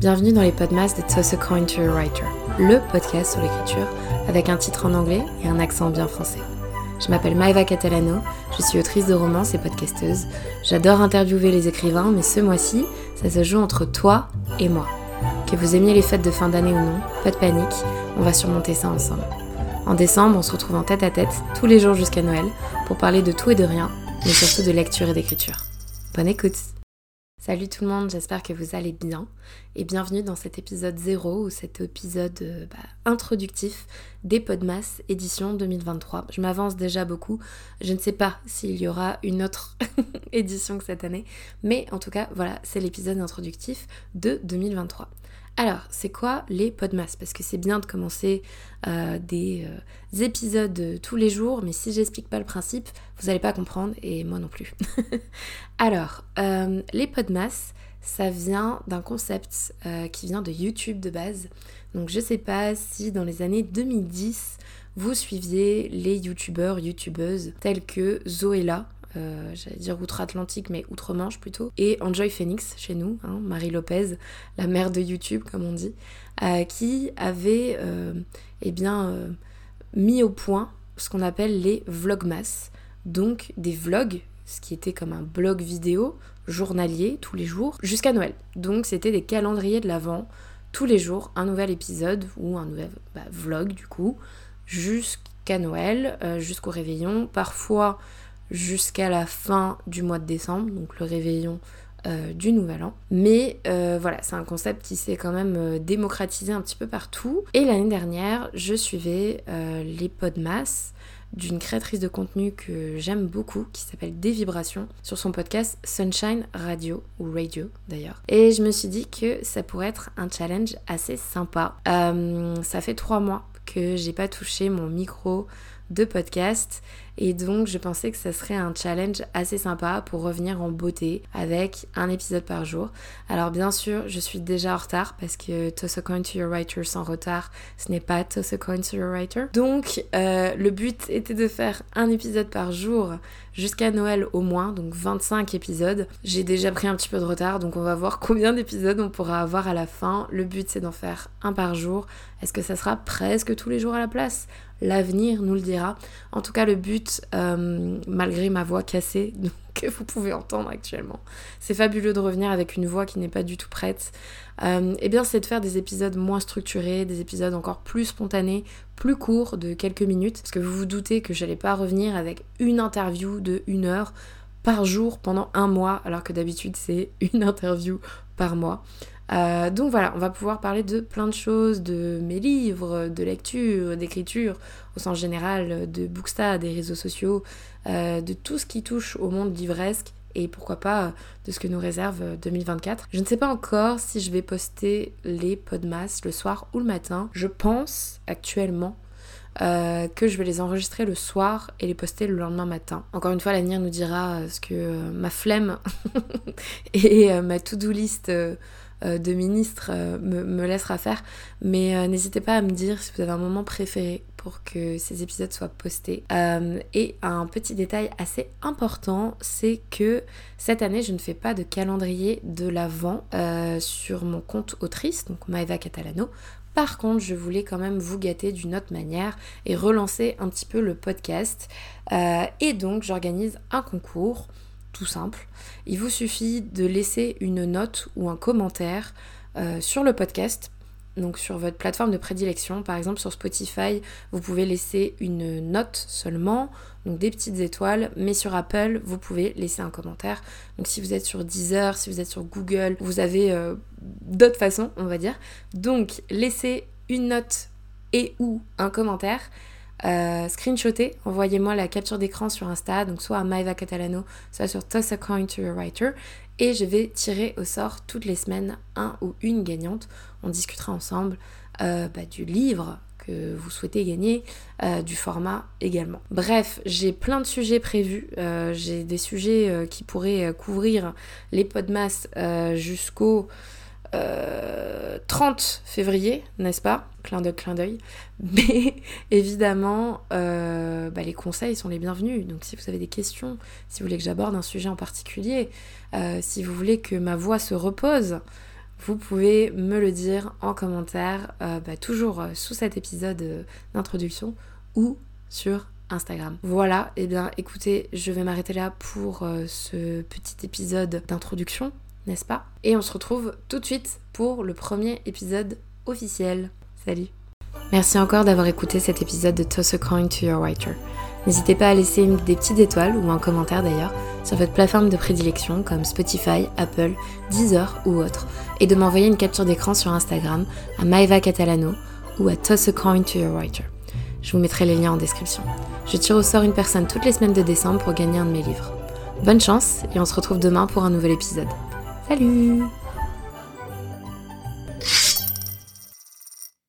Bienvenue dans les podcasts de Toss a Coin to Writer, le podcast sur l'écriture avec un titre en anglais et un accent bien français. Je m'appelle Maeva Catalano, je suis autrice de romans et podcasteuse. J'adore interviewer les écrivains, mais ce mois-ci, ça se joue entre toi et moi. Que vous aimiez les fêtes de fin d'année ou non, pas de panique, on va surmonter ça ensemble. En décembre, on se retrouve en tête à tête, tous les jours jusqu'à Noël, pour parler de tout et de rien, mais surtout de lecture et d'écriture. Bonne écoute Salut tout le monde, j'espère que vous allez bien et bienvenue dans cet épisode 0 ou cet épisode euh, bah, introductif des Podmas édition 2023. Je m'avance déjà beaucoup, je ne sais pas s'il y aura une autre édition que cette année, mais en tout cas voilà, c'est l'épisode introductif de 2023. Alors, c'est quoi les podmas Parce que c'est bien de commencer euh, des, euh, épisodes tous les jours, mais si j'explique pas le principe, vous n'allez pas comprendre, et moi non plus. Alors, euh, les podmas, ça vient d'un concept qui vient de YouTube de base. Donc, je sais pas si dans les années 2010, vous suiviez les youtubeurs, youtubeuses tels que Zoéla, euh, j'allais dire outre-Atlantique, mais outre-Manche plutôt, et Enjoy Phoenix chez nous, hein, Marie Lopez, la mère de YouTube comme on dit, euh, qui avait euh, eh bien, mis au point ce qu'on appelle les vlogmas, donc des vlogs, ce qui était comme un blog vidéo journalier tous les jours, jusqu'à Noël. Donc c'était des calendriers de l'Avent, tous les jours un nouvel épisode ou un nouvel bah, vlog du coup, jusqu'à Noël, jusqu'au réveillon, parfois jusqu'à la fin du mois de décembre, donc le réveillon euh, du Nouvel An. Mais euh, voilà, c'est un concept qui s'est quand même euh, démocratisé un petit peu partout. Et l'année dernière, je suivais les podmas d'une créatrice de contenu que j'aime beaucoup, qui s'appelle Des Vibrations, sur son podcast Sunshine Radio, ou Radio d'ailleurs. Et je me suis dit que ça pourrait être un challenge assez sympa. ça fait trois mois que j'ai pas touché mon micro de podcast et donc je pensais que ça serait un challenge assez sympa pour revenir en beauté avec un épisode par jour. Alors bien sûr, je suis déjà en retard parce que Toss a coin to your writer sans retard, ce n'est pas Toss a coin to your writer. Donc euh, le but était de faire un épisode par jour jusqu'à Noël au moins, donc 25 épisodes. J'ai déjà pris un petit peu de retard, donc on va voir combien d'épisodes on pourra avoir à la fin. Le but c'est d'en faire un par jour. Est-ce que ça sera presque tous les jours à la place? L'avenir nous le dira. En tout cas, le but euh, malgré ma voix cassée que vous pouvez entendre actuellement. C'est fabuleux de revenir avec une voix qui n'est pas du tout prête. Euh, eh bien, c'est de faire des épisodes moins structurés, des épisodes encore plus spontanés, plus courts, de quelques minutes. Parce que vous vous doutez que j'allais pas revenir avec une interview de une heure par jour pendant un mois, alors que d'habitude c'est une interview par mois. Euh, donc voilà, on va pouvoir parler de plein de choses, de mes livres, de lecture, d'écriture, au sens général, de Booksta, des réseaux sociaux, euh, de tout ce qui touche au monde livresque et pourquoi pas de ce que nous réserve 2024. Je ne sais pas encore si je vais poster les podmas le soir ou le matin. Je pense actuellement euh, que je vais les enregistrer le soir et les poster le lendemain matin. Encore une fois, l'avenir nous dira ce que ma flemme et ma to-do list euh, de ministre euh, me, laissera faire. Mais euh, n'hésitez pas à me dire si vous avez un moment préféré pour que ces épisodes soient postés. et un petit détail assez important, c'est que cette année, je ne fais pas de calendrier de l'avant sur mon compte autrice, donc Maeva Catalano. Par contre, je voulais quand même vous gâter d'une autre manière et relancer un petit peu le podcast. et donc, j'organise un concours tout simple. Il vous suffit de laisser une note ou un commentaire euh, sur le podcast, donc sur votre plateforme de prédilection. Par exemple, sur Spotify, vous pouvez laisser une note seulement, donc des petites étoiles, mais sur Apple, vous pouvez laisser un commentaire. Donc si vous êtes sur Deezer, si vous êtes sur Google, vous avez euh, d'autres façons, on va dire. Donc laissez une note et ou un commentaire euh, envoyez-moi la capture d'écran sur Insta, donc soit à Maeva Catalano, soit sur Toss a Coin to a Writer, et je vais tirer au sort toutes les semaines un ou une gagnante. On discutera ensemble euh, bah, du livre que vous souhaitez gagner, euh, du format également. Bref, j'ai plein de sujets prévus. j'ai des sujets qui pourraient couvrir les podmas jusqu'au 30 euh, février, n'est-ce pas? Clin d'œil, clin d'œil. Mais évidemment, euh, bah, les conseils sont les bienvenus. Donc si vous avez des questions, si vous voulez que j'aborde un sujet en particulier, euh, si vous voulez que ma voix se repose, vous pouvez me le dire en commentaire, bah, toujours sous cet épisode d'introduction ou sur Instagram. Voilà, et eh bien écoutez, je vais m'arrêter là pour ce petit épisode d'introduction, n'est-ce pas? Et on se retrouve tout de suite pour le premier épisode officiel. Salut Merci encore d'avoir écouté cet épisode de Toss a Coin to Your Writer. N'hésitez pas à laisser des petites étoiles ou un commentaire d'ailleurs sur votre plateforme de prédilection comme Spotify, Apple, Deezer ou autre et de m'envoyer une capture d'écran sur Instagram à Maeva Catalano ou à Toss a Coin to Your Writer. Je vous mettrai les liens en description. Je tire au sort une personne toutes les semaines de décembre pour gagner un de mes livres. Bonne chance et on se retrouve demain pour un nouvel épisode. Salut